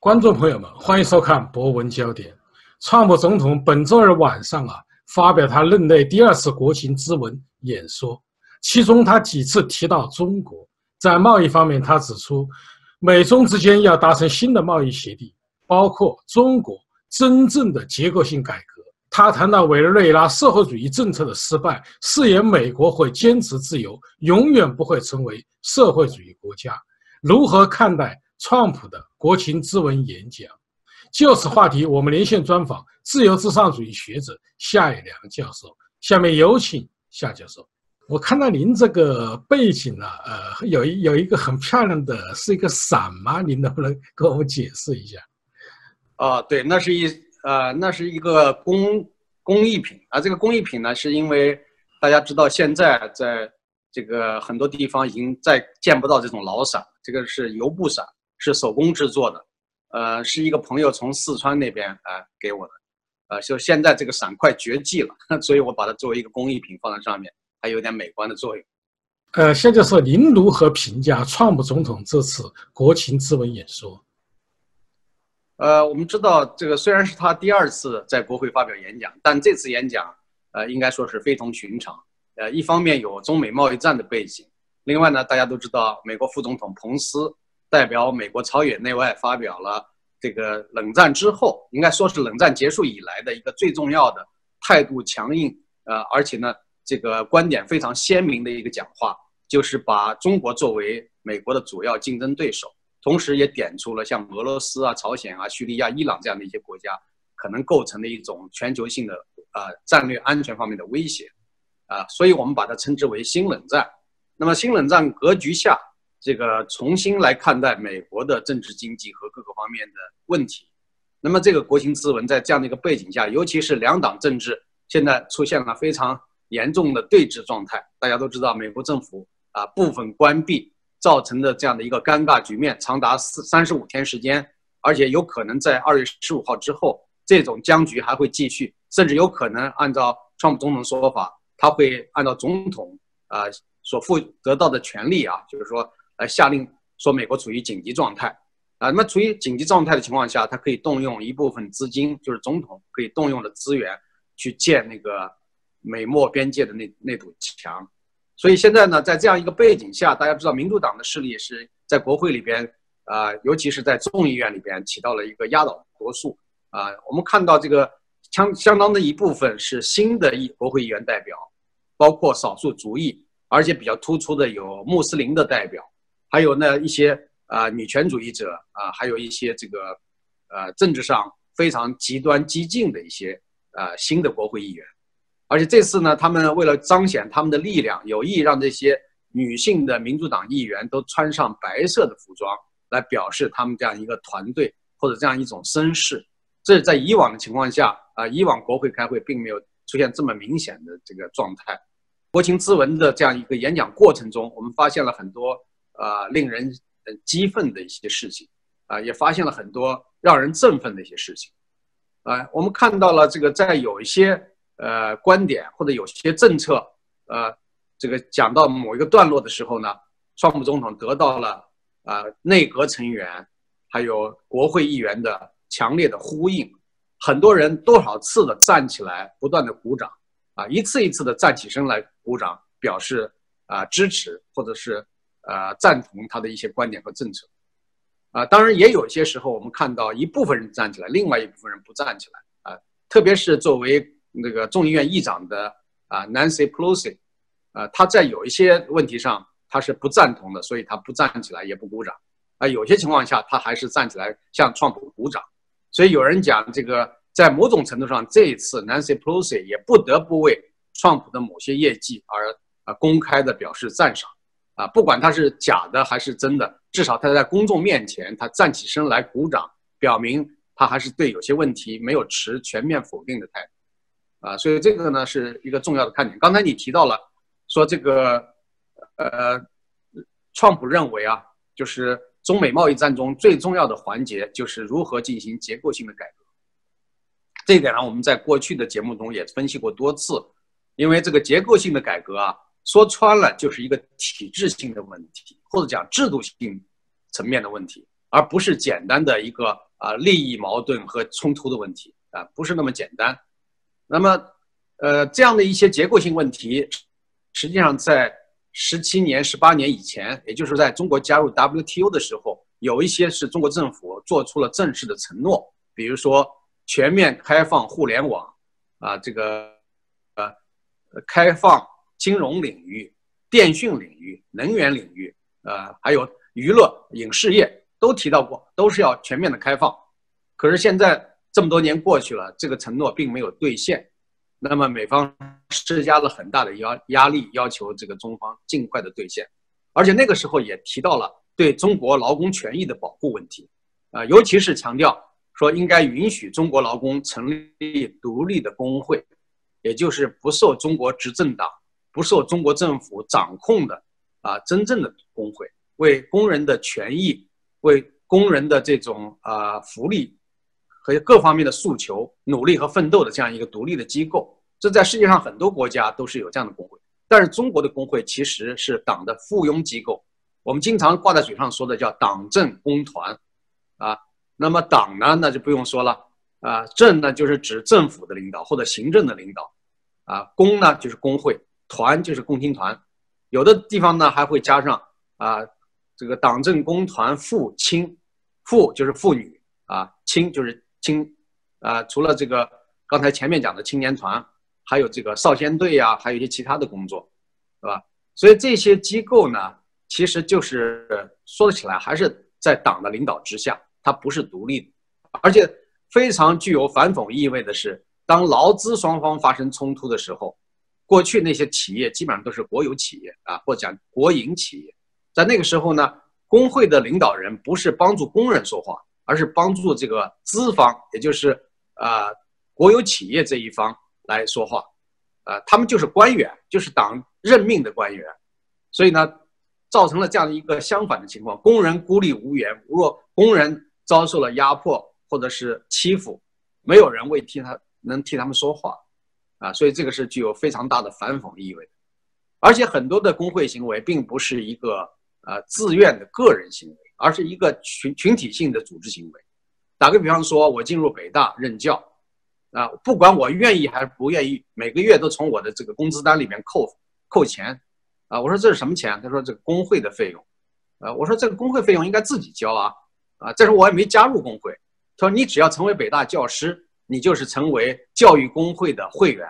观众朋友们，欢迎收看《博文焦点》。川普总统本周二晚上啊，发表他任内第二次国情咨文演说，其中他几次提到中国。在贸易方面，他指出，美中之间要达成新的贸易协定，包括中国真正的结构性改革。他谈到委内瑞拉社会主义政策的失败，誓言美国会坚持自由，永远不会成为社会主义国家。如何看待？川普的国情咨文演讲，就此话题，我们连线专访自由至上主义学者夏以良教授。下面有请夏教授。我看到您这个背景呢，呃，有一有一个很漂亮的，是一个伞吗？您能不能给我们解释一下？啊，对，那是一呃，那是一个工工艺品啊。这个工艺品呢，是因为大家知道，现在在这个很多地方已经再见不到这种老伞，这个是油布伞。是手工制作的，呃，是一个朋友从四川那边啊给我的，呃，就现在这个伞快绝迹了，所以我把它作为一个工艺品放在上面，还有点美观的作用。呃，现在说您如何评价川普总统这次国情咨文演说？呃，我们知道这个虽然是他第二次在国会发表演讲，但这次演讲呃应该说是非同寻常。呃，一方面有中美贸易战的背景，另外呢，大家都知道美国副总统彭斯。代表美国朝野内外发表了这个冷战之后，应该说是冷战结束以来的一个最重要的态度强硬，呃，而且呢，这个观点非常鲜明的一个讲话，就是把中国作为美国的主要竞争对手，同时也点出了像俄罗斯啊、朝鲜啊、叙利亚、伊朗这样的一些国家可能构成的一种全球性的呃战略安全方面的威胁，啊，所以我们把它称之为新冷战。那么新冷战格局下。这个重新来看待美国的政治经济和各个方面的问题，那么这个国情咨文在这样的一个背景下，尤其是两党政治现在出现了非常严重的对峙状态。大家都知道，美国政府啊部分关闭造成的这样的一个尴尬局面，长达四三十五天时间，而且有可能在二月十五号之后，这种僵局还会继续，甚至有可能按照川普总统说法，他会按照总统啊所负得到的权利啊，就是说。来下令说美国处于紧急状态，啊，那么处于紧急状态的情况下，他可以动用一部分资金，就是总统可以动用的资源去建那个美墨边界的那那堵墙。所以现在呢，在这样一个背景下，大家知道民主党的势力是在国会里边，啊，尤其是在众议院里边起到了一个压倒多数。啊，我们看到这个相相当的一部分是新的议国会议员代表，包括少数族裔，而且比较突出的有穆斯林的代表。还有呢一些啊女权主义者啊，还有一些这个呃政治上非常极端激进的一些呃新的国会议员，而且这次呢，他们为了彰显他们的力量，有意让这些女性的民主党议员都穿上白色的服装，来表示他们这样一个团队或者这样一种声势。这是在以往的情况下啊，以往国会开会并没有出现这么明显的这个状态。国情咨文的这样一个演讲过程中，我们发现了很多。啊，令人激愤的一些事情，啊，也发现了很多让人振奋的一些事情，啊，我们看到了这个在有一些呃观点或者有些政策，呃，这个讲到某一个段落的时候呢，川普总统得到了啊内阁成员还有国会议员的强烈的呼应，很多人多少次的站起来，不断的鼓掌，啊，一次一次的站起身来鼓掌，表示啊支持或者是。呃，赞同他的一些观点和政策，啊，当然也有些时候，我们看到一部分人站起来，另外一部分人不站起来，啊，特别是作为那个众议院议长的啊，Nancy Pelosi，啊，他在有一些问题上他是不赞同的，所以他不站起来也不鼓掌，啊，有些情况下他还是站起来向川普鼓掌，所以有人讲这个在某种程度上，这一次 Nancy Pelosi 也不得不为川普的某些业绩而啊公开的表示赞赏。啊，不管他是假的还是真的，至少他在公众面前，他站起身来鼓掌，表明他还是对有些问题没有持全面否定的态度。啊，所以这个呢是一个重要的看点。刚才你提到了，说这个，呃，创普认为啊，就是中美贸易战中最重要的环节就是如何进行结构性的改革。这一点呢，我们在过去的节目中也分析过多次，因为这个结构性的改革啊。说穿了就是一个体制性的问题，或者讲制度性层面的问题，而不是简单的一个啊利益矛盾和冲突的问题啊，不是那么简单。那么，呃，这样的一些结构性问题，实际上在十七年、十八年以前，也就是在中国加入 WTO 的时候，有一些是中国政府做出了正式的承诺，比如说全面开放互联网，啊，这个呃，开放金融领域、电讯领域、能源领域，呃，还有娱乐影视业都提到过，都是要全面的开放。可是现在。这么多年过去了，这个承诺并没有兑现，那么美方施加了很大的压压力，要求这个中方尽快的兑现，而且那个时候也提到了对中国劳工权益的保护问题，啊，尤其是强调说应该允许中国劳工成立独立的工会，也就是不受中国执政党、不受中国政府掌控的啊真正的工会，为工人的权益、为工人的这种啊福利。和各方面的诉求、努力和奋斗的这样一个独立的机构，这在世界上很多国家都是有这样的工会。但是中国的工会其实是党的附庸机构，我们经常挂在嘴上说的叫党政工团，啊，那么党呢，那就不用说了，啊，政呢就是指政府的领导或者行政的领导，啊，工呢就是工会，团就是共青团，有的地方呢还会加上啊，这个党政工团妇青，妇就是妇女啊，青就是。青，啊，除了这个刚才前面讲的青年团，还有这个少先队呀，还有一些其他的工作，是吧？所以这些机构呢，其实就是说起来还是在党的领导之下，它不是独立的，而且非常具有反讽意味的是，当劳资双方发生冲突的时候，过去那些企业基本上都是国有企业啊，或讲国营企业，在那个时候呢，工会的领导人不是帮助工人说话。而是帮助这个资方，也就是啊国有企业这一方来说话，啊，他们就是官员，就是党任命的官员，所以呢，造成了这样一个相反的情况：工人孤立无援。如果工人遭受了压迫或者是欺负，没有人为替他能替他们说话，啊，所以这个是具有非常大的反讽意味。而且很多的工会行为并不是一个呃自愿的个人行为。而是一个群群体性的组织行为。打个比方说，我进入北大任教，啊，不管我愿意还是不愿意，每个月都从我的这个工资单里面扣扣钱，啊，我说这是什么钱？他说这个工会的费用，啊，我说这个工会费用应该自己交啊，啊，这时候我也没加入工会。他说你只要成为北大教师，你就是成为教育工会的会员，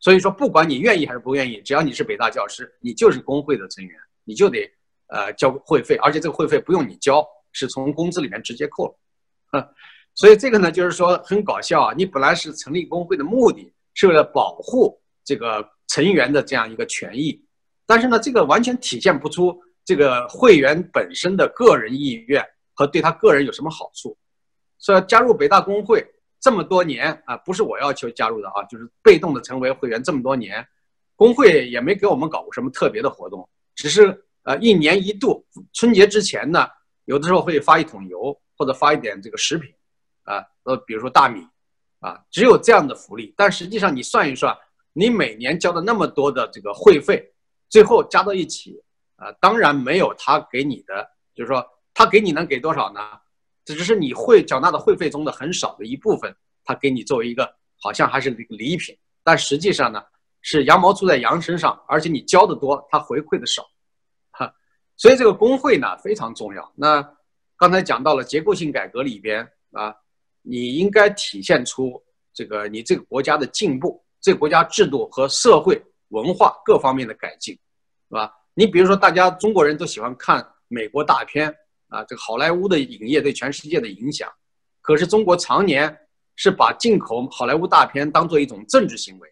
所以说不管你愿意还是不愿意，只要你是北大教师，你就是工会的成员，你就得。呃，交会费，而且这个会费不用你交，是从工资里面直接扣了，所以这个呢，就是说很搞笑啊。你本来是成立工会的目的是为了保护这个成员的这样一个权益，但是呢，这个完全体现不出这个会员本身的个人意愿和对他个人有什么好处。所以加入北大工会这么多年啊，不是我要求加入的啊，就是被动的成为会员这么多年，工会也没给我们搞过什么特别的活动，只是。呃，一年一度春节之前呢，有的时候会发一桶油或者发一点这个食品，啊，呃，比如说大米，啊，只有这样的福利。但实际上你算一算，你每年交的那么多的这个会费，最后加到一起，啊，当然没有他给你的，就是说他给你能给多少呢？这只是你会缴纳的会费中的很少的一部分，他给你作为一个好像还是礼礼品，但实际上呢，是羊毛出在羊身上，而且你交的多，他回馈的少。哈所以这个工会呢非常重要。那刚才讲到了结构性改革里边啊，你应该体现出这个你这个国家的进步，这个国家制度和社会文化各方面的改进，是吧？你比如说，大家中国人都喜欢看美国大片啊，这个好莱坞的影业对全世界的影响。可是中国常年是把进口好莱坞大片当做一种政治行为，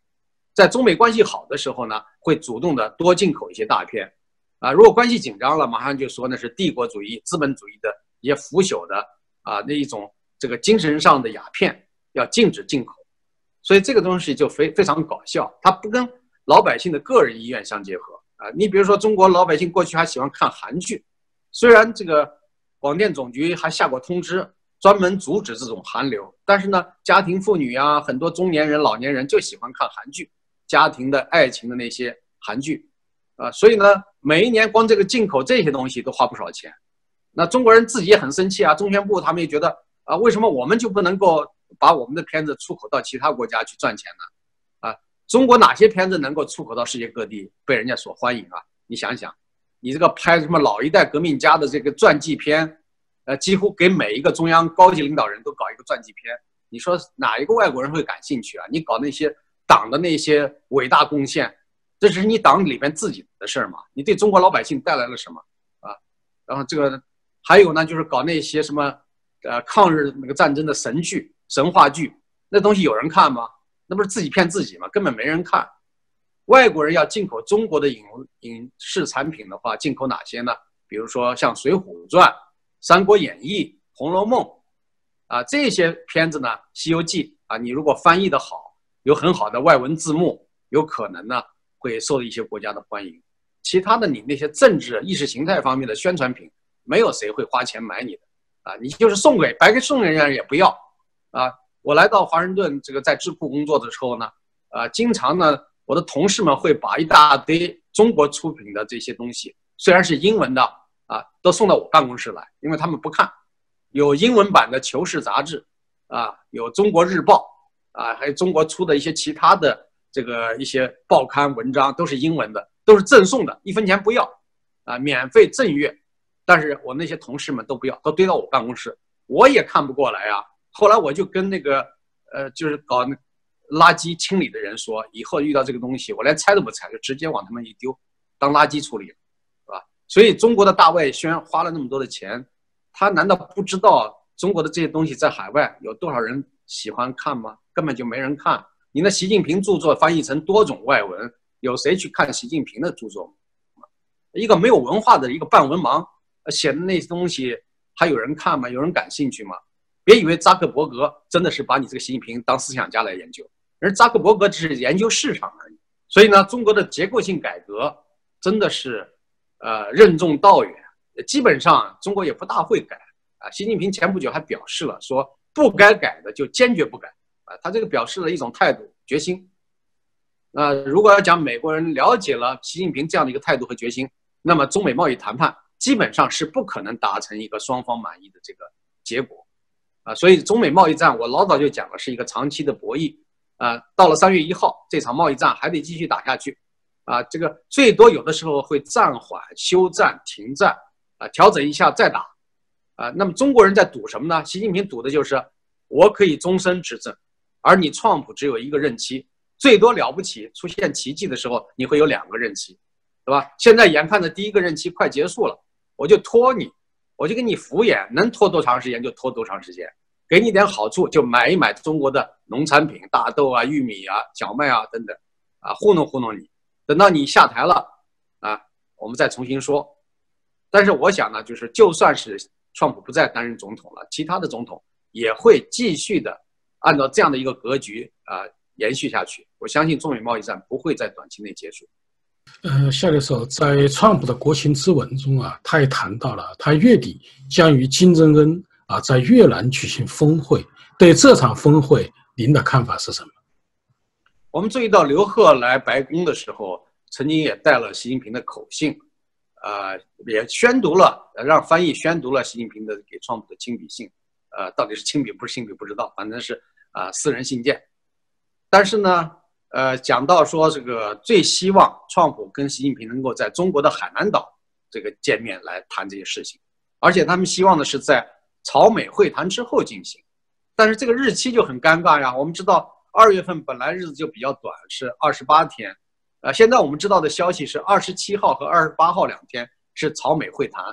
在中美关系好的时候呢，会主动的多进口一些大片。啊，如果关系紧张了，马上就说那是帝国主义、资本主义的一些腐朽的啊那一种这个精神上的鸦片要禁止进口，所以这个东西就非非常搞笑，它不跟老百姓的个人意愿相结合啊。你比如说，中国老百姓过去还喜欢看韩剧，虽然这个广电总局还下过通知，专门阻止这种韩流，但是呢，家庭妇女啊，很多中年人、老年人就喜欢看韩剧，家庭的爱情的那些韩剧。啊，所以呢，每一年光这个进口这些东西都花不少钱，那中国人自己也很生气啊。中宣部他们也觉得啊，为什么我们就不能够把我们的片子出口到其他国家去赚钱呢？啊，中国哪些片子能够出口到世界各地被人家所欢迎啊？你想想，你这个拍什么老一代革命家的这个传记片，呃，几乎给每一个中央高级领导人都搞一个传记片，你说哪一个外国人会感兴趣啊？你搞那些党的那些伟大贡献，这是你党里边自己的事儿嘛？你对中国老百姓带来了什么啊？然后这个还有呢，就是搞那些什么。呃，抗日那个战争的神剧、神话剧，那东西有人看吗？那不是自己骗自己吗？根本没人看。外国人要进口中国的影影视产品的话，进口哪些呢？比如说像《水浒传》《三国演义》《红楼梦》啊这些片子呢，《西游记》啊，你如果翻译的好，有很好的外文字幕，有可能呢会受一些国家的欢迎。其他的，你那些政治意识形态方面的宣传品，没有谁会花钱买你的。啊，你就是送给白给送人家也不要，啊，我来到华盛顿这个在智库工作的时候呢，啊，经常呢，我的同事们会把一大堆中国出品的这些东西，虽然是英文的啊，都送到我办公室来，因为他们不看，有英文版的《求是》杂志，啊，有《中国日报》，啊，还有中国出的一些其他的这个一些报刊文章，都是英文的，都是赠送的，一分钱不要，啊，免费赠阅。但是我那些同事们都不要，都堆到我办公室，我也看不过来啊。后来我就跟那个，呃，就是搞那垃圾清理的人说，以后遇到这个东西，我连拆都不拆，就直接往他们一丢，当垃圾处理，是吧？所以中国的大外宣花了那么多的钱，他难道不知道中国的这些东西在海外有多少人喜欢看吗？根本就没人看。你那习近平著作翻译成多种外文，有谁去看习近平的著作？一个没有文化的一个半文盲。写的那些东西还有人看吗？有人感兴趣吗？别以为扎克伯格真的是把你这个习近平当思想家来研究，而扎克伯格只是研究市场而已。所以呢，中国的结构性改革真的是，呃，任重道远。基本上中国也不大会改啊。习近平前不久还表示了，说不该改的就坚决不改啊。他这个表示了一种态度决心。那如果要讲美国人了解了习近平这样的一个态度和决心，那么中美贸易谈判。基本上是不可能达成一个双方满意的这个结果，啊，所以中美贸易战我老早就讲了是一个长期的博弈，啊，到了三月一号这场贸易战还得继续打下去，啊，这个最多有的时候会暂缓、休战、停战，啊，调整一下再打，啊，那么中国人在赌什么呢？习近平赌的就是我可以终身执政，而你创普只有一个任期，最多了不起出现奇迹的时候你会有两个任期，对吧？现在眼看着第一个任期快结束了。我就拖你，我就给你敷衍，能拖多长时间就拖多长时间，给你点好处就买一买中国的农产品，大豆啊、玉米啊、小麦啊等等，啊糊弄糊弄你，等到你下台了，啊我们再重新说。但是我想呢，就是就算是川普不再担任总统了，其他的总统也会继续的按照这样的一个格局啊延续下去。我相信中美贸易战不会在短期内结束。呃，夏教授在川普的国情咨文中啊，他也谈到了，他月底将与金正恩啊在越南举行峰会。对这场峰会，您的看法是什么？我们注意到刘鹤来白宫的时候，曾经也带了习近平的口信，啊，也宣读了，让翻译宣读了习近平的给川普的亲笔信，呃，到底是亲笔不是亲笔不知道，反正是啊私人信件。但是呢。呃，讲到说这个最希望川普跟习近平能够在中国的海南岛这个见面来谈这些事情，而且他们希望的是在朝美会谈之后进行，但是这个日期就很尴尬呀。我们知道二月份本来日子就比较短，是二十八天，呃，现在我们知道的消息是二十七号和二十八号两天是朝美会谈，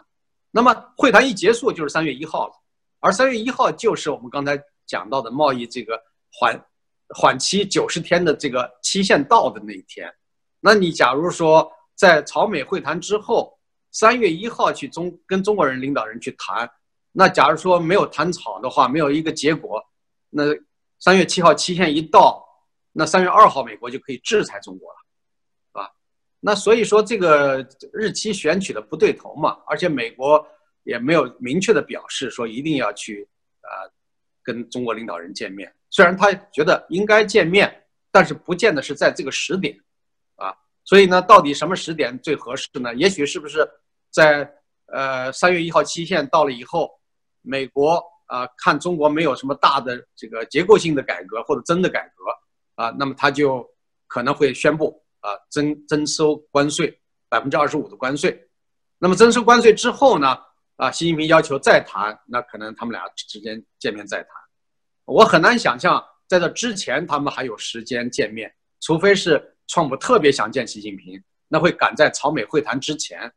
那么会谈一结束就是三月一号了，而三月一号就是我们刚才讲到的贸易这个缓。缓期九十天的这个期限到的那一天，那你假如说在朝美会谈之后，三月一号去中跟中国人领导人去谈，那假如说没有谈好的话，没有一个结果，那三月七号期限一到，那三月二号美国就可以制裁中国了，是吧？那所以说这个日期选取的不对头嘛，而且美国也没有明确的表示说一定要去啊跟中国领导人见面。虽然他觉得应该见面，但是不见得是在这个时点，啊，所以呢，到底什么时点最合适呢？也许是不是在呃三月一号期限到了以后，美国啊看中国没有什么大的这个结构性的改革或者真的改革啊，那么他就可能会宣布啊征征收关税百分之二十五的关税。那么征收关税之后呢，啊习近平要求再谈，那可能他们俩之间见面再谈。我很难想象在这之前他们还有时间见面，除非是川普特别想见习近平，那会赶在朝美会谈之前。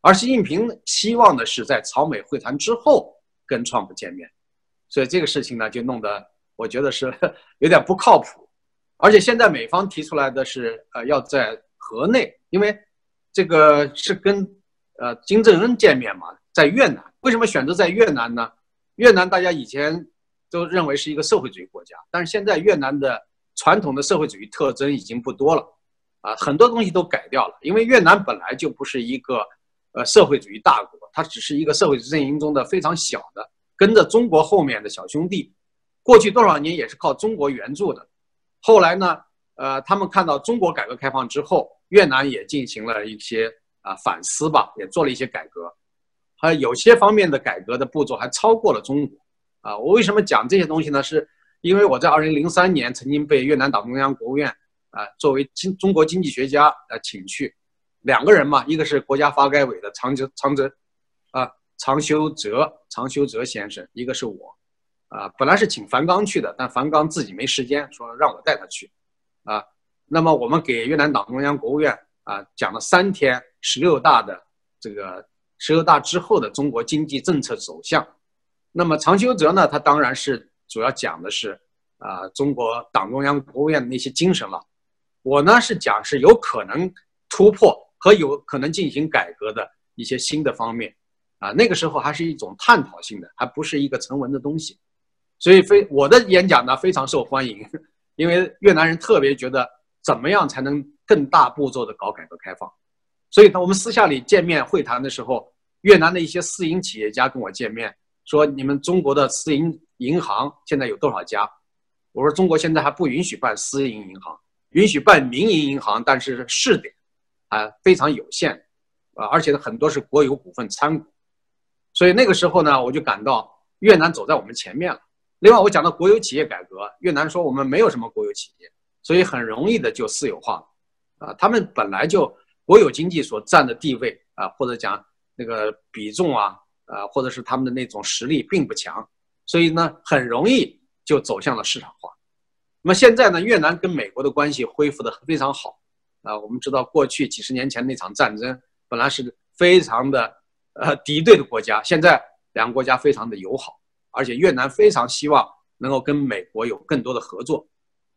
而习近平希望的是在朝美会谈之后跟创普见面，所以这个事情呢就弄得我觉得是 有点不靠谱。而且现在美方提出来的是，呃，要在河内，因为这个是跟呃金正恩见面嘛，在越南。为什么选择在越南呢？越南大家以前都认为是一个社会主义国家，但是现在越南的传统的社会主义特征已经不多了，啊，很多东西都改掉了，因为越南本来就不是一个。呃，社会主义大国，它只是一个社会主义阵营中的非常小的，跟着中国后面的小兄弟。过去多少年也是靠中国援助的。后来呢，呃，他们看到中国改革开放之后，越南也进行了一些啊反思吧，也做了一些改革，还有些方面的改革的步骤还超过了中国。啊，我为什么讲这些东西呢？是因为我在二零零三年曾经被越南党中央、国务院啊作为经中国经济学家呃请去。两个人嘛，一个是国家发改委的常哲常哲，啊常修哲常修哲先生，一个是我，啊本来是请樊纲去的，但樊纲自己没时间，说让我带他去，啊，那么我们给越南党中央、国务院啊讲了三天十六大的这个十六大之后的中国经济政策走向，那么常修哲呢，他当然是主要讲的是啊中国党中央、国务院的那些精神了，我呢是讲是有可能突破。和有可能进行改革的一些新的方面，啊，那个时候还是一种探讨性的，还不是一个成文的东西，所以非我的演讲呢非常受欢迎，因为越南人特别觉得怎么样才能更大步骤的搞改革开放，所以呢，我们私下里见面会谈的时候，越南的一些私营企业家跟我见面，说你们中国的私营银行现在有多少家？我说中国现在还不允许办私营银行，允许办民营银行，但是试点。啊，非常有限，啊，而且呢，很多是国有股份参股，所以那个时候呢，我就感到越南走在我们前面了。另外，我讲到国有企业改革，越南说我们没有什么国有企业，所以很容易的就私有化了，啊，他们本来就国有经济所占的地位啊，或者讲那个比重啊，啊，或者是他们的那种实力并不强，所以呢，很容易就走向了市场化。那么现在呢，越南跟美国的关系恢复的非常好。啊，我们知道过去几十年前那场战争本来是非常的呃敌对的国家，现在两个国家非常的友好，而且越南非常希望能够跟美国有更多的合作，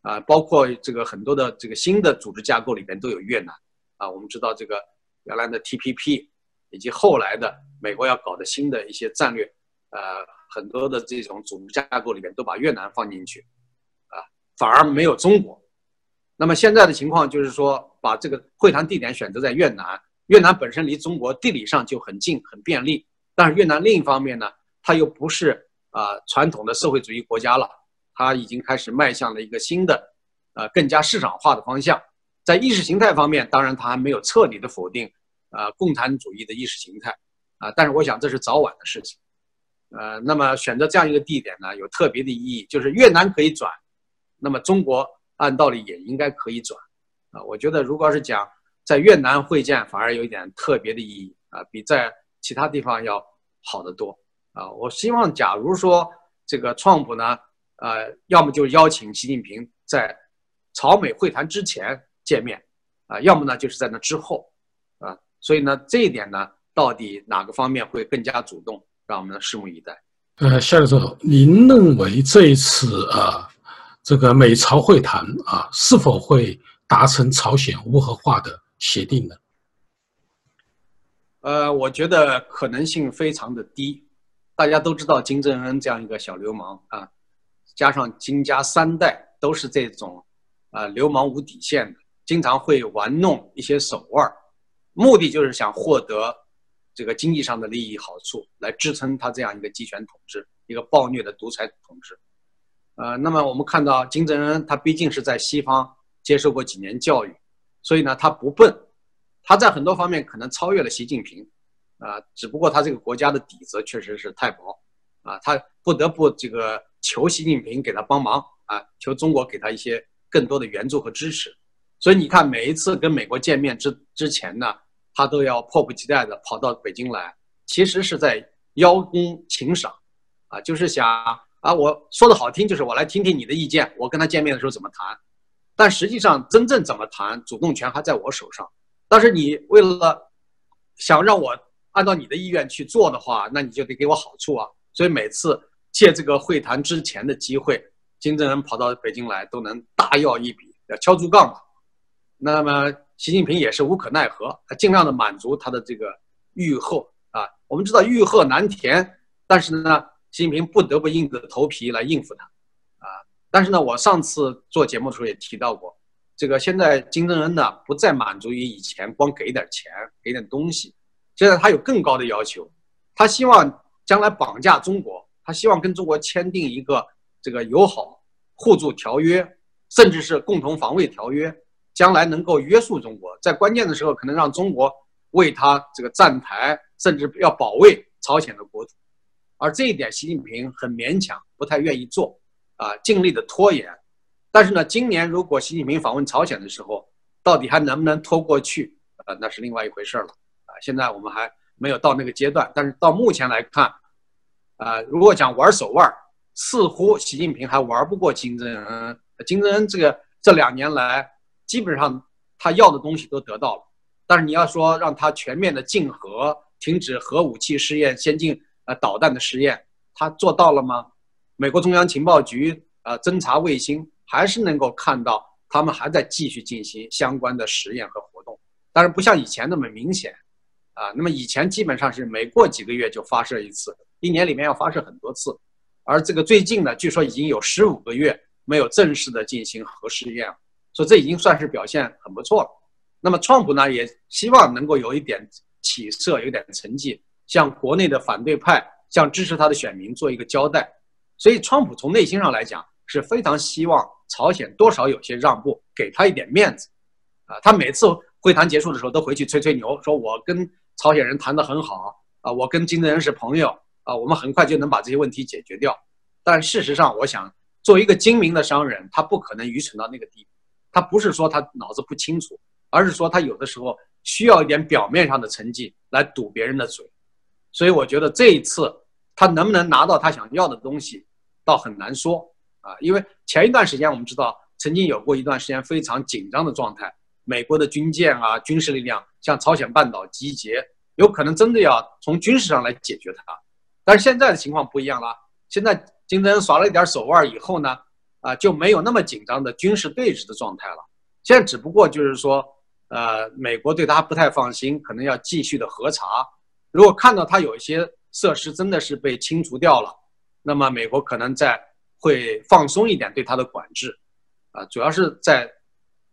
啊，包括这个很多的这个新的组织架构里边都有越南，啊，我们知道这个原来的 TPP 以及后来的美国要搞的新的一些战略，呃，很多的这种组织架构里边都把越南放进去，啊，反而没有中国。那么现在的情况就是说。把这个会谈地点选择在越南，越南本身离中国地理上就很近，很便利。但是越南另一方面呢，它又不是啊传统的社会主义国家了，它已经开始迈向了一个新的，呃更加市场化的方向。在意识形态方面，当然它还没有彻底的否定啊共产主义的意识形态啊，但是我想这是早晚的事情。呃，那么选择这样一个地点呢，有特别的意义，就是越南可以转，那么中国按道理也应该可以转。啊，我觉得如果要是讲在越南会见，反而有一点特别的意义啊，比在其他地方要好得多啊。我希望，假如说这个创普呢，呃，要么就邀请习近平在朝美会谈之前见面啊，要么呢就是在那之后啊。所以呢，这一点呢，到底哪个方面会更加主动，让我们拭目以待。呃，夏教授，您认为这一次啊，这个美朝会谈啊，是否会？达成朝鲜无核化的协定的，呃，我觉得可能性非常的低。大家都知道金正恩这样一个小流氓啊，加上金家三代都是这种啊流氓无底线的，经常会玩弄一些手腕儿目的就是想获得这个经济上的利益好处，来支撑他这样一个集权统治，一个暴虐的独裁统治。呃，那么我们看到金正恩他毕竟是在西方。接受过几年教育，所以呢，他不笨，他在很多方面可能超越了习近平，啊，只不过他这个国家的底子确实是太薄，啊，他不得不这个求习近平给他帮忙。啊，求中国给他一些更多的援助和支持。所以你看，每一次跟美国见面之之前呢，他都要迫不及待的跑到北京来，其实是在邀功请赏，啊，就是想啊，我说的好听，就是我来听听你的意见，我跟他见面的时候怎么谈。但实际上，真正怎么谈，主动权还在我手上。但是你为了想让我按照你的意愿去做的话，那你就得给我好处啊。所以每次借这个会谈之前的机会，金正恩跑到北京来，都能大要一笔，要敲竹杠嘛。那么习近平也是无可奈何，他尽量的满足他的这个欲壑啊。我们知道欲壑难填，但是呢，习近平不得不硬着头皮来应付他。但是呢，我上次做节目的时候也提到过，这个现在金正恩呢不再满足于以前光给点钱、给点东西，现在他有更高的要求，他希望将来绑架中国，他希望跟中国签订一个这个友好互助条约，甚至是共同防卫条约。将来能够约束中国，在关键的时候可能让中国为他这个站台，甚至要保卫朝鲜的国土，而这一点习近平很勉强，不太愿意做，啊，尽力的拖延。但是呢，今年如果习近平访问朝鲜的时候，到底还能不能拖过去，呃，那是另外一回事了，啊，现在我们还没有到那个阶段。但是到目前来看，啊，如果讲玩手腕，似乎习近平还玩不过金正恩。金正恩这个这两年来。基本上他要的东西都得到了，但是你要说让他全面的禁核、停止核武器试验、先进呃导弹的试验，他做到了吗？美国中央情报局呃侦察卫星还是能够看到他们还在继续进行相关的实验和活动，但是不像以前那么明显，啊，那么以前基本上是每过几个月就发射一次，一年里面要发射很多次，而这个最近呢，据说已经有十五个月没有正式的进行核试验。所以这已经算是表现很不错了。那么，川普呢也希望能够有一点起色，有点成绩，向国内的反对派、向支持他的选民做一个交代。所以，川普从内心上来讲是非常希望朝鲜多少有些让步，给他一点面子。啊，他每次会谈结束的时候都回去吹吹牛，说我跟朝鲜人谈得很好啊，我跟金正恩是朋友啊，我们很快就能把这些问题解决掉。但事实上，我想作为一个精明的商人，他不可能愚蠢到那个地步。他不是说他脑子不清楚，而是说他有的时候需要一点表面上的成绩来堵别人的嘴，所以我觉得这一次他能不能拿到他想要的东西，倒很难说啊。因为前一段时间我们知道曾经有过一段时间非常紧张的状态，美国的军舰啊、军事力量向朝鲜半岛集结，有可能真的要从军事上来解决它。但是现在的情况不一样了，现在金正恩耍了一点手腕以后呢？啊，就没有那么紧张的军事对峙的状态了。现在只不过就是说，呃，美国对他不太放心，可能要继续的核查。如果看到他有一些设施真的是被清除掉了，那么美国可能在会放松一点对它的管制。啊，主要是在，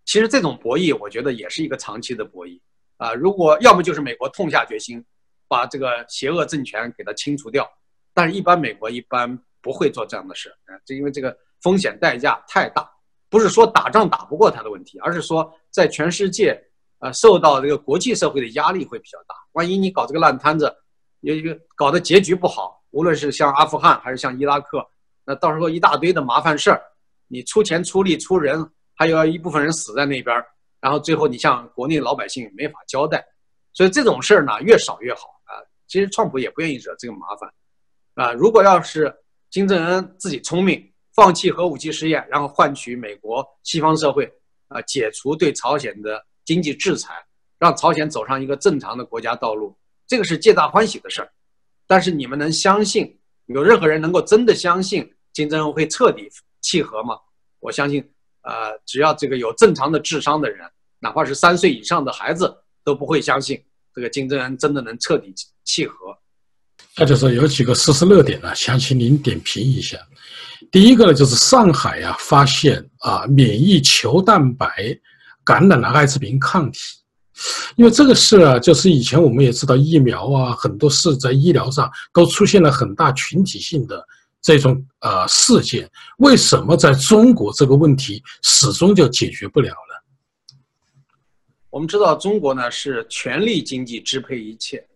其实这种博弈，我觉得也是一个长期的博弈。啊，如果要么就是美国痛下决心，把这个邪恶政权给它清除掉，但是一般美国一般不会做这样的事。啊，就因为这个。风险代价太大，不是说打仗打不过他的问题，而是说在全世界，呃，受到这个国际社会的压力会比较大。万一你搞这个烂摊子，也搞得结局不好，无论是像阿富汗还是像伊拉克，那到时候一大堆的麻烦事儿，你出钱出力出人，还有一部分人死在那边，然后最后你向国内老百姓没法交代。所以这种事儿呢，越少越好啊。其实川普也不愿意惹这个麻烦，啊，如果要是金正恩自己聪明。放弃核武器试验，然后换取美国西方社会啊解除对朝鲜的经济制裁，让朝鲜走上一个正常的国家道路，这个是皆大欢喜的事儿。但是你们能相信有任何人能够真的相信金正恩会彻底契合吗？我相信，呃，只要这个有正常的智商的人，哪怕是三岁以上的孩子都不会相信这个金正恩真的能彻底契合。那就是有几个事实热点呢，想请您点评一下。第一个呢，就是上海呀发现啊免疫球蛋白感染了艾滋病抗体，因为这个事啊，就是以前我们也知道疫苗啊，很多事在医疗上都出现了很大群体性的这种呃事件，为什么在中国这个问题始终就解决不了呢？我们知道中国呢是权力经济支配一切，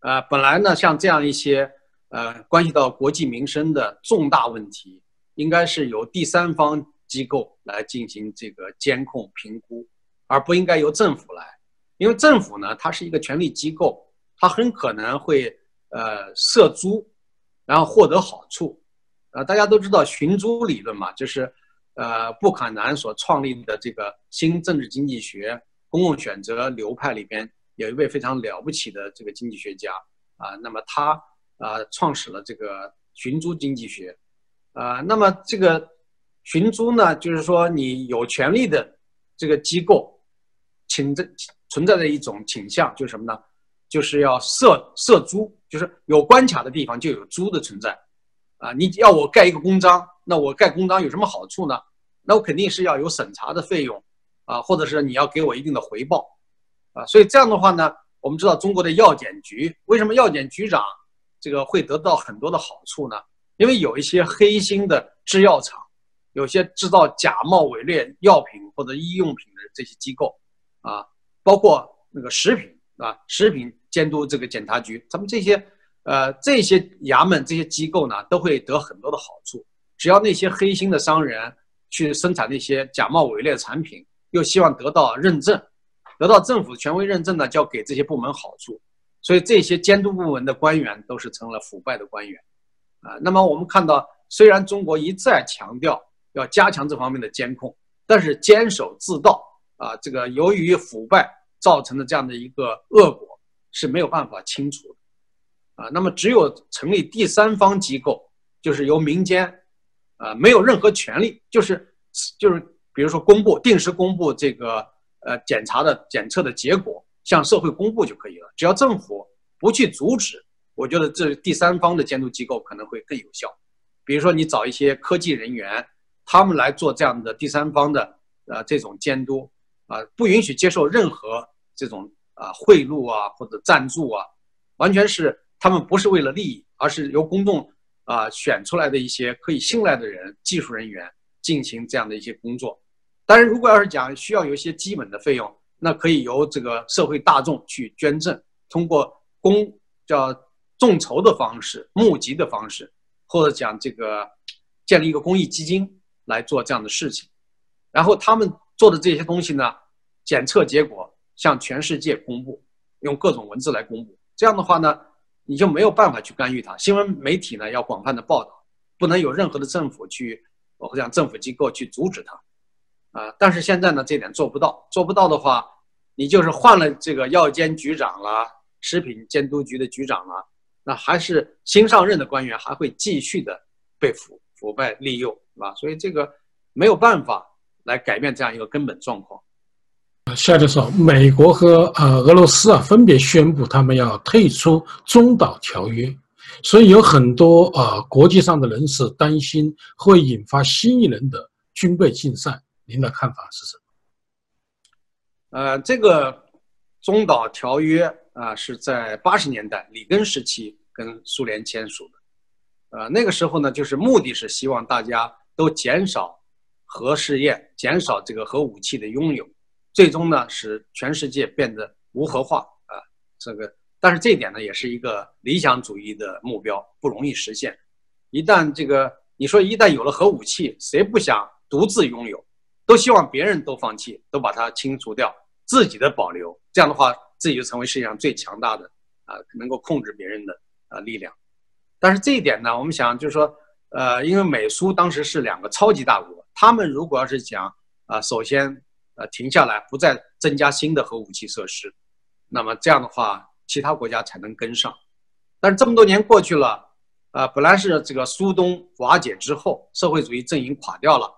呃，本来呢像这样一些呃，关系到国计民生的重大问题，应该是由第三方机构来进行这个监控评估，而不应该由政府来。因为政府呢，它是一个权力机构，它很可能会呃涉租，然后获得好处。呃，大家都知道寻租理论嘛，就是呃布坎南所创立的这个新政治经济学公共选择流派里边有一位非常了不起的这个经济学家啊，那么他啊创始了这个寻租经济学，啊，那么这个寻租呢，就是说你有权利的这个机构。请这存在的一种倾向就是什么呢？就是要设设租，就是有关卡的地方就有租的存在，啊，你要我盖一个公章，那我盖公章有什么好处呢？那我肯定是要有审查的费用，啊，或者是你要给我一定的回报，啊，所以这样的话呢，我们知道中国的药检局为什么药检局长这个会得到很多的好处呢？因为有一些黑心的制药厂，有些制造假冒伪劣药品或者医用品的这些机构。啊，包括那个食品啊，食品监督这个检查局，咱们这些呃这些衙门这些机构呢，都会得很多的好处。只要那些黑心的商人去生产那些假冒伪劣产品，又希望得到认证，得到政府权威认证呢，就要给这些部门好处。所以这些监督部门的官员都是成了腐败的官员啊。那么我们看到，虽然中国一再强调要加强这方面的监控，但是监守自盗。啊，这个由于腐败造成的这样的一个恶果是没有办法清除的，啊，那么只有成立第三方机构，就是由民间，啊，没有任何权利，就是就是比如说公布定时公布这个呃检查的检测的结果，向社会公布就可以了。只要政府不去阻止，我觉得这第三方的监督机构可能会更有效。比如说你找一些科技人员，他们来做这样的第三方的呃这种监督。啊，不允许接受任何这种啊贿赂啊或者赞助啊，完全是他们不是为了利益，而是由公众啊选出来的一些可以信赖的人、技术人员进行这样的一些工作。当然，如果要是讲需要有一些基本的费用，那可以由这个社会大众去捐赠，通过公叫众筹的方式、募集的方式，或者讲这个建立一个公益基金来做这样的事情，然后他们。做的这些东西呢，检测结果向全世界公布，用各种文字来公布。这样的话呢，你就没有办法去干预它。新闻媒体呢要广泛的报道，不能有任何的政府去，或者政府机构去阻止它。啊，但是现在呢这点做不到，做不到的话，你就是换了这个药监局长了，食品监督局的局长了，那还是新上任的官员还会继续的被腐腐败利用，是吧？所以这个没有办法。来改变这样一个根本状况。夏教授，美国和呃俄罗斯啊分别宣布他们要退出中导条约，所以有很多呃国际上的人士担心会引发新一轮的军备竞赛。您的看法是什么？呃，这个中导条约啊是在八十年代里根时期跟苏联签署的，呃那个时候呢就是目的是希望大家都减少。核试验减少这个核武器的拥有，最终呢使全世界变得无核化啊。这个，但是这一点呢也是一个理想主义的目标，不容易实现。一旦这个你说一旦有了核武器，谁不想独自拥有？都希望别人都放弃，都把它清除掉，自己的保留。这样的话，自己就成为世界上最强大的啊，能够控制别人的啊力量。但是这一点呢，我们想就是说，呃，因为美苏当时是两个超级大国。他们如果要是讲啊，首先呃停下来，不再增加新的核武器设施，那么这样的话，其他国家才能跟上。但是这么多年过去了，啊，本来是这个苏东瓦解之后，社会主义阵营垮掉了，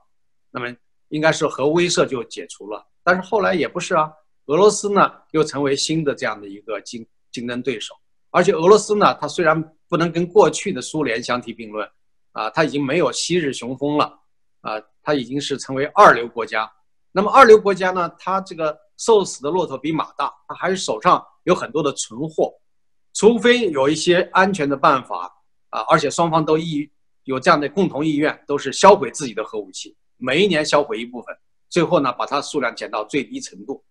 那么应该是核威慑就解除了。但是后来也不是啊，俄罗斯呢又成为新的这样的一个竞竞争对手，而且俄罗斯呢，它虽然不能跟过去的苏联相提并论，啊，它已经没有昔日雄风了，啊。它已经是成为二流国家，那么二流国家呢？它这个瘦死的骆驼比马大，它还是手上有很多的存货，除非有一些安全的办法啊，而且双方都意有这样的共同意愿，都是销毁自己的核武器，每一年销毁一部分，最后呢把它数量减到最低程度。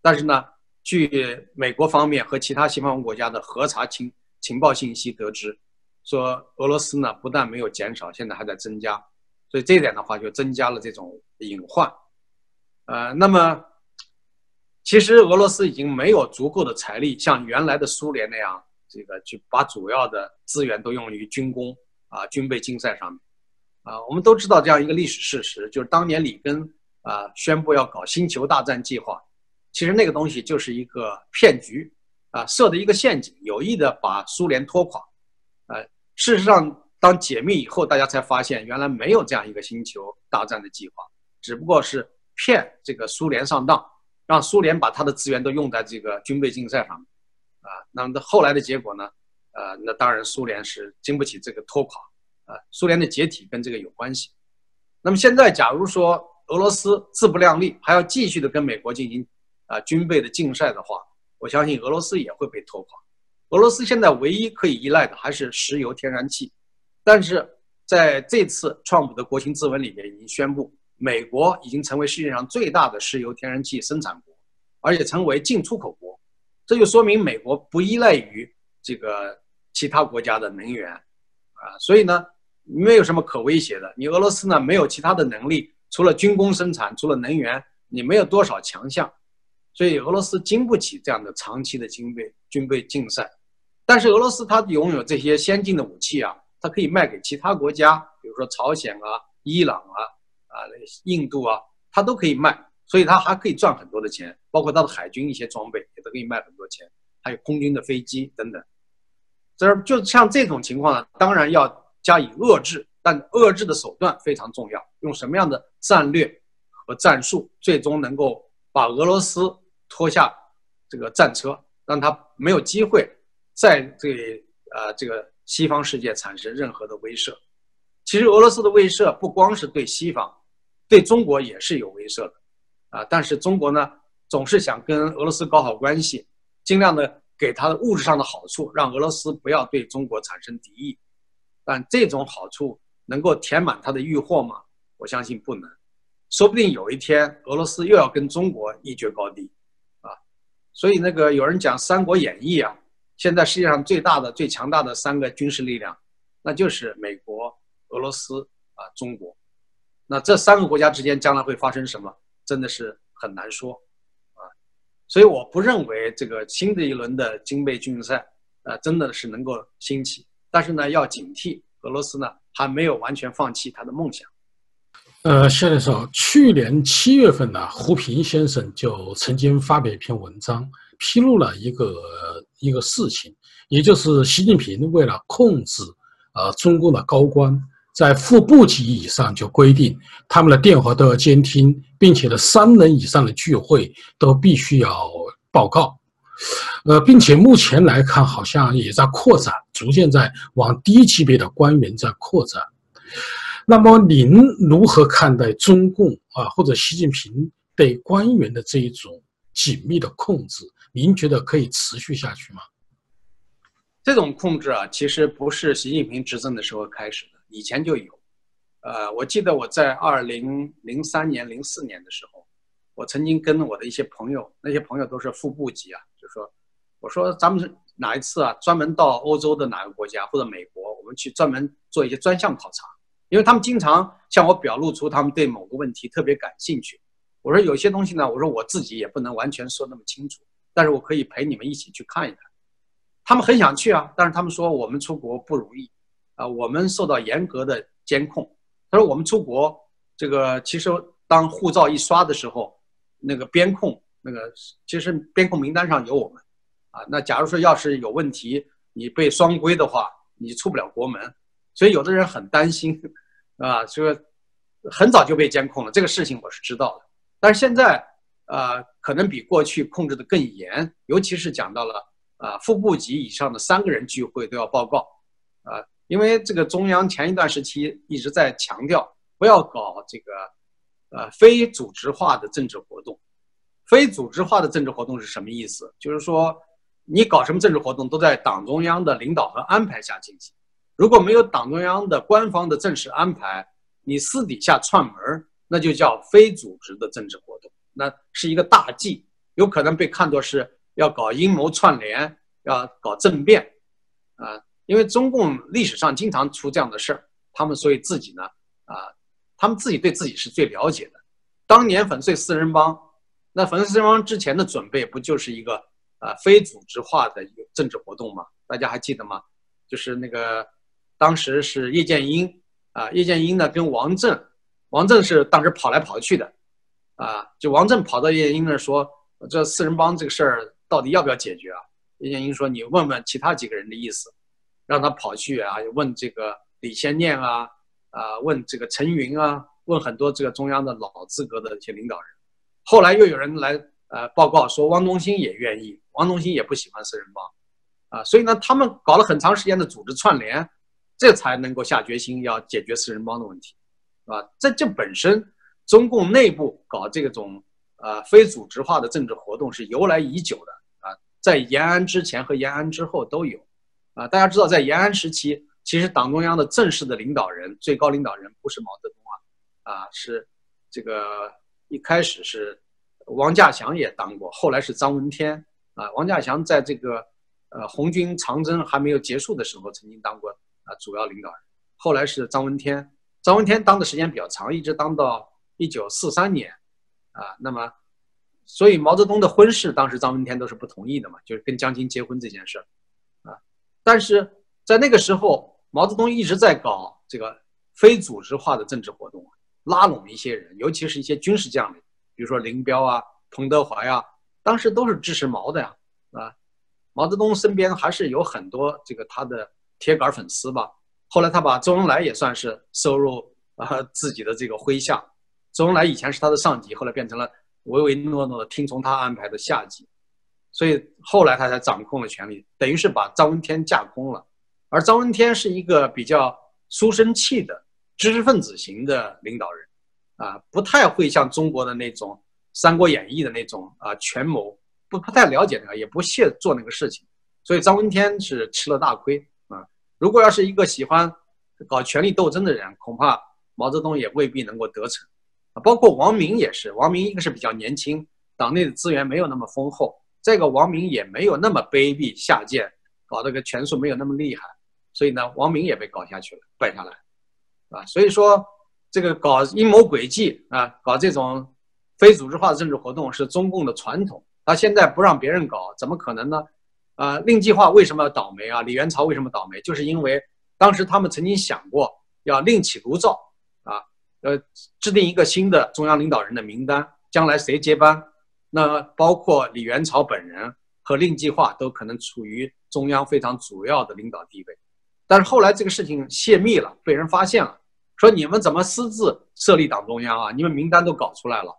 但是呢，据美国方面和其他西方国家的核查情情报信息得知，说俄罗斯呢不但没有减少，现在还在增加，所以这一点的话就增加了这种隐患。呃，那么其实俄罗斯已经没有足够的财力像原来的苏联那样，这个去把主要的资源都用于军工啊、军备竞赛上面。啊，我们都知道这样一个历史事实，就是当年里根啊宣布要搞星球大战计划，其实那个东西就是一个骗局啊，设的一个陷阱，有意的把苏联拖垮。呃，事实上，当解密以后，大家才发现原来没有这样一个星球大战的计划，只不过是骗这个苏联上当，让苏联把他的资源都用在这个军备竞赛上面。啊，那么后来的结果呢？呃，那当然苏联是经不起这个拖垮。啊，苏联的解体跟这个有关系。那么现在，假如说俄罗斯自不量力，还要继续的跟美国进行啊军备的竞赛的话，我相信俄罗斯也会被拖垮。俄罗斯现在唯一可以依赖的还是石油、天然气，但是在这次川普的国情咨文里面已经宣布，美国已经成为世界上最大的石油、天然气生产国，而且成为进出口国，这就说明美国不依赖于这个其他国家的能源啊，所以呢。没有什么可威胁的。你俄罗斯呢，没有其他的能力，除了军工生产，除了能源，你没有多少强项，所以俄罗斯经不起这样的长期的军备军备竞赛。但是俄罗斯它拥有这些先进的武器啊，它可以卖给其他国家，比如说朝鲜啊、伊朗啊、啊印度啊，它都可以卖，所以它还可以赚很多的钱，包括它的海军一些装备也都可以卖很多钱，还有空军的飞机等等。这就像这种情况呢，当然要。加以遏制，但遏制的手段非常重要。用什么样的战略和战术，最终能够把俄罗斯拖下这个战车，让他没有机会在对呃这个西方世界产生任何的威慑。其实俄罗斯的威慑不光是对西方，对中国也是有威慑的啊。但是中国呢，总是想跟俄罗斯搞好关系，尽量的给他的物质上的好处，让俄罗斯不要对中国产生敌意。但这种好处能够填满他的欲壑吗？我相信不能。说不定有一天俄罗斯又要跟中国一决高低，啊，所以那个有人讲《三国演义》啊，现在世界上最大的、最强大的三个军事力量，那就是美国、俄罗斯啊、中国。那这三个国家之间将来会发生什么，真的是很难说，啊，所以我不认为这个新的一轮的军备竞赛，啊，真的是能够兴起。但是呢，要警惕俄罗斯呢，还没有完全放弃他的梦想。呃，谢教授，去年七月份呢，胡平先生就曾经发表一篇文章，披露了一个一个事情，也就是习近平为了控制呃中共的高官，在副部级以上就规定他们的电话都要监听，并且呢，三人以上的聚会都必须要报告。呃，并且目前来看，好像也在扩展，逐渐在往低级别的官员在扩展。那么，您如何看待中共啊，或者习近平对官员的这一种紧密的控制？您觉得可以持续下去吗？这种控制啊，其实不是习近平执政的时候开始的，以前就有。呃，我记得我在二零零三年、零四年的时候，我曾经跟我的一些朋友，那些朋友都是副部级啊。就说，我说咱们哪一次啊？专门到欧洲的哪个国家或者美国，我们去专门做一些专项考察，因为他们经常向我表露出他们对某个问题特别感兴趣。我说有些东西呢，我说我自己也不能完全说那么清楚，但是我可以陪你们一起去看一看。他们很想去啊，但是他们说我们出国不容易，啊，我们受到严格的监控。他说我们出国这个其实当护照一刷的时候，那个边控。那个其实边控名单上有我们，啊，那假如说要是有问题，你被双规的话，你出不了国门，所以有的人很担心，啊，说很早就被监控了，这个事情我是知道的，但是现在，呃，可能比过去控制的更严，尤其是讲到了呃副部级以上的三个人聚会都要报告，呃，因为这个中央前一段时期一直在强调不要搞这个，呃，非组织化的政治活动。非组织化的政治活动是什么意思？就是说，你搞什么政治活动都在党中央的领导和安排下进行。如果没有党中央的官方的正式安排，你私底下串门，那就叫非组织的政治活动，那是一个大忌，有可能被看作是要搞阴谋串联，要搞政变，啊，因为中共历史上经常出这样的事儿，他们所以自己呢，啊，他们自己对自己是最了解的。当年粉碎四人帮，那粉碎四人帮之前的准备不就是一个啊非组织化的一个政治活动吗？大家还记得吗？就是那个当时是叶剑英啊，叶剑英呢跟王震，王震是当时跑来跑去的，啊，就王震跑到叶剑英那儿说，这四人帮这个事儿到底要不要解决啊？叶剑英说你问问其他几个人的意思，让他跑去啊，问这个李先念啊，啊，问这个陈云啊。问很多这个中央的老资格的一些领导人，后来又有人来呃报告说汪东兴也愿意，汪东兴也不喜欢四人帮，啊，所以呢，他们搞了很长时间的组织串联，这才能够下决心要解决四人帮的问题，啊，这这本身中共内部搞这种呃非组织化的政治活动是由来已久的啊，在延安之前和延安之后都有，啊，大家知道在延安时期，其实党中央的正式的领导人、最高领导人不是毛泽东。啊，啊是这个一开始是王稼祥也当过，后来是张闻天啊。王稼祥在这个呃红军长征还没有结束的时候，曾经当过啊主要领导人。后来是张闻天，张闻天当的时间比较长，一直当到一九四三年啊。那么，所以毛泽东的婚事当时张闻天都是不同意的嘛，就是跟江青结婚这件事儿啊。但是在那个时候，毛泽东一直在搞这个非组织化的政治活动。拉拢一些人，尤其是一些军事将领，比如说林彪啊、彭德怀呀，当时都是支持毛的呀，啊，毛泽东身边还是有很多这个他的铁杆粉丝吧。后来他把周恩来也算是收入啊自己的这个麾下，周恩来以前是他的上级，后来变成了唯唯诺诺的听从他安排的下级，所以后来他才掌控了权力，等于是把张闻天架空了。而张闻天是一个比较书生气的。知识分子型的领导人，啊，不太会像中国的那种《三国演义》的那种啊权谋，不不太了解那个，也不屑做那个事情，所以张闻天是吃了大亏啊。如果要是一个喜欢搞权力斗争的人，恐怕毛泽东也未必能够得逞包括王明也是，王明一个是比较年轻，党内的资源没有那么丰厚，这个王明也没有那么卑鄙下贱，搞这个权术没有那么厉害，所以呢，王明也被搞下去了，败下来。啊，所以说这个搞阴谋诡计啊，搞这种非组织化的政治活动是中共的传统。他现在不让别人搞，怎么可能呢？啊，令计划为什么要倒霉啊？李元朝为什么倒霉？就是因为当时他们曾经想过要另起炉灶，呃，制定一个新的中央领导人的名单，将来谁接班？那包括李元朝本人和令计划都可能处于中央非常主要的领导地位。但是后来这个事情泄密了，被人发现了。说你们怎么私自设立党中央啊？你们名单都搞出来了，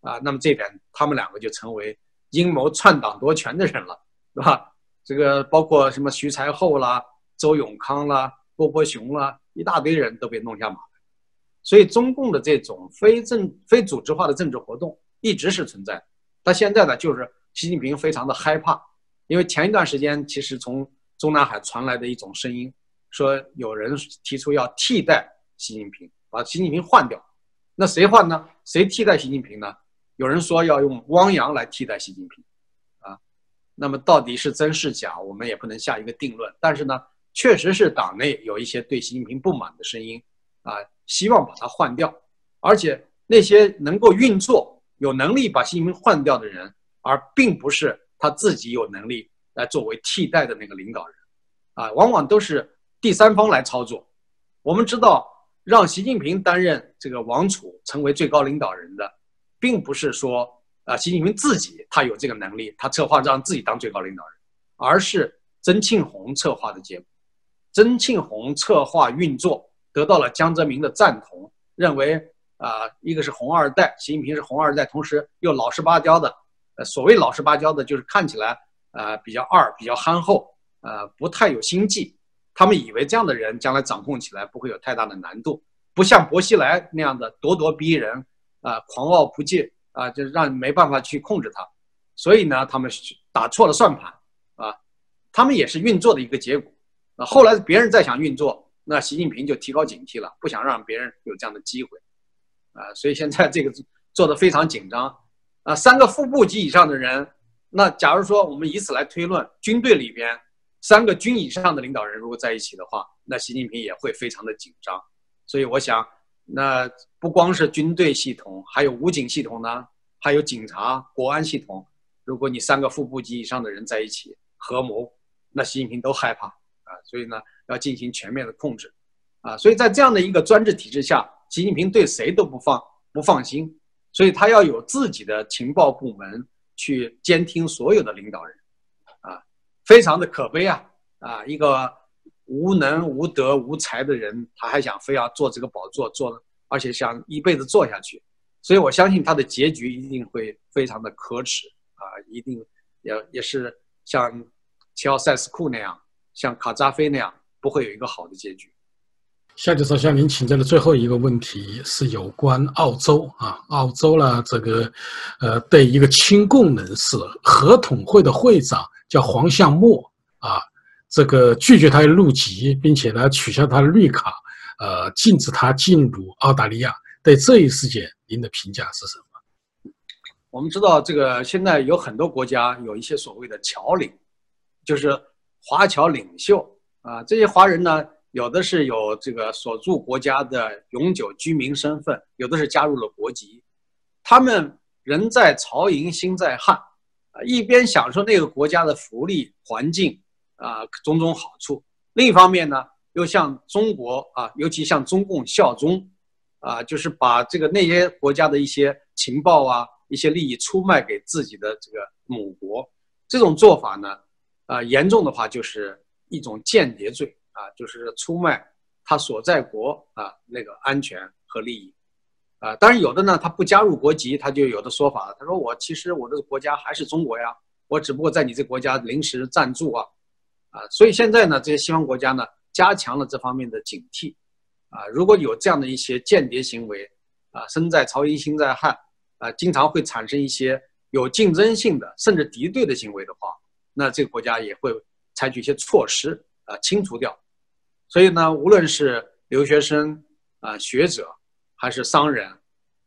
啊，那么这点他们两个就成为阴谋篡党夺权的人了，是吧？这个包括什么徐才厚啦、周永康啦、郭伯雄啦，一大堆人都被弄下马。所以中共的这种非政非组织化的政治活动一直是存在。他现在呢，就是习近平非常的害怕，因为前一段时间其实从中南海传来的一种声音，说有人提出要替代。习近平把习近平换掉，那谁换呢？谁替代习近平呢？有人说要用汪洋来替代习近平，啊，那么到底是真是假，我们也不能下一个定论。但是呢，确实是党内有一些对习近平不满的声音，啊，希望把他换掉。而且那些能够运作、有能力把习近平换掉的人，而并不是他自己有能力来作为替代的那个领导人，啊，往往都是第三方来操作。我们知道。让习近平担任这个王储，成为最高领导人的，并不是说啊，习近平自己他有这个能力，他策划让自己当最高领导人，而是曾庆红策划的结果。曾庆红策划运作得到了江泽民的赞同，认为啊，一个是红二代，习近平是红二代，同时又老实巴交的。呃，所谓老实巴交的，就是看起来呃比较二，比较憨厚，呃不太有心计。他们以为这样的人将来掌控起来不会有太大的难度，不像薄熙来那样的咄咄逼人啊，狂傲不羁啊，就让没办法去控制他。所以呢，他们打错了算盘啊，他们也是运作的一个结果。那后来别人再想运作，那习近平就提高警惕了，不想让别人有这样的机会啊。所以现在这个做的非常紧张啊，三个副部级以上的人，那假如说我们以此来推论，军队里边。三个军以上的领导人如果在一起的话，那习近平也会非常的紧张。所以我想，那不光是军队系统，还有武警系统呢，还有警察、国安系统。如果你三个副部级以上的人在一起合谋，那习近平都害怕啊。所以呢，要进行全面的控制啊。所以在这样的一个专制体制下，习近平对谁都不放不放心，所以他要有自己的情报部门去监听所有的领导人。啊非常的可悲啊啊！一个无能无德无才的人，他还想非要做这个宝座，做而且想一辈子做下去，所以我相信他的结局一定会非常的可耻啊！一定也也是像齐奥塞斯库那样，像卡扎菲那样，不会有一个好的结局。夏教授向您请教的最后一个问题是有关澳洲啊，澳洲呢这个呃对一个亲共人士合统会的会长。叫黄向墨啊，这个拒绝他入籍，并且呢取消他的绿卡，呃，禁止他进入澳大利亚。对这一事件，您的评价是什么？我们知道，这个现在有很多国家有一些所谓的侨领，就是华侨领袖啊。这些华人呢，有的是有这个所住国家的永久居民身份，有的是加入了国籍，他们人在曹营心在汉。啊一边享受那个国家的福利环境啊，种种好处；另一方面呢，又向中国啊，尤其向中共效忠，啊，就是把这个那些国家的一些情报啊、一些利益出卖给自己的这个母国。这种做法呢，啊，严重的话就是一种间谍罪啊，就是出卖他所在国啊那个安全和利益。啊，当然有的呢，他不加入国籍，他就有的说法。他说：“我其实我的国家还是中国呀，我只不过在你这国家临时暂住啊，啊，所以现在呢，这些西方国家呢，加强了这方面的警惕，啊，如果有这样的一些间谍行为，啊，身在曹营心在汉，啊，经常会产生一些有竞争性的甚至敌对的行为的话，那这个国家也会采取一些措施啊，清除掉。所以呢，无论是留学生啊，学者。还是商人，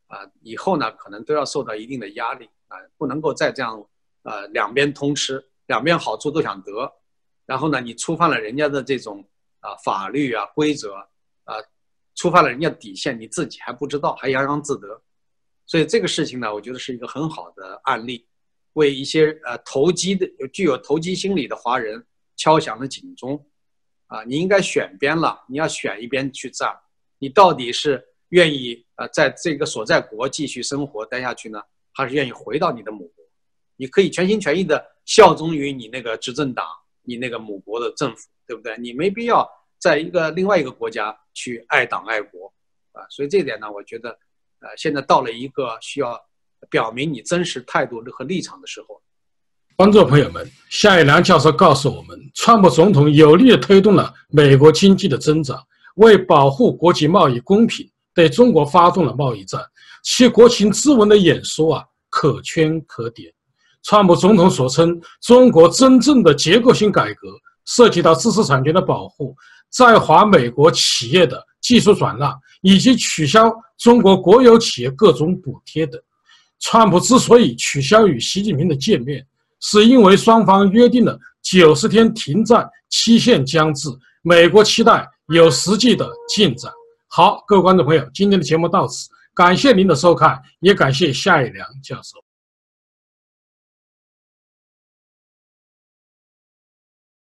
啊，以后呢可能都要受到一定的压力啊，不能够再这样，呃，两边通吃，两边好处都想得，然后呢，你触犯了人家的这种啊法律啊规则啊，触犯了人家底线，你自己还不知道，还洋洋自得，所以这个事情呢，我觉得是一个很好的案例，为一些呃投机的、具有投机心理的华人敲响了警钟，啊，你应该选边了，你要选一边去站，你到底是。愿意呃在这个所在国继续生活待下去呢，还是愿意回到你的母国？你可以全心全意的效忠于你那个执政党，你那个母国的政府，对不对？你没必要在一个另外一个国家去爱党爱国啊。所以这点呢，我觉得，呃，现在到了一个需要表明你真实态度和立场的时候。观众朋友们，夏一良教授告诉我们，川普总统有力的推动了美国经济的增长，为保护国际贸易公平。对中国发动了贸易战，其国情咨文的演说啊，可圈可点。川普总统所称中国真正的结构性改革，涉及到知识产权的保护、在华美国企业的技术转让，以及取消中国国有企业各种补贴等。川普之所以取消与习近平的见面，是因为双方约定了九十天停战期限将至，美国期待有实际的进展。好，各位观众朋友，今天的节目到此，感谢您的收看，也感谢夏一良教授。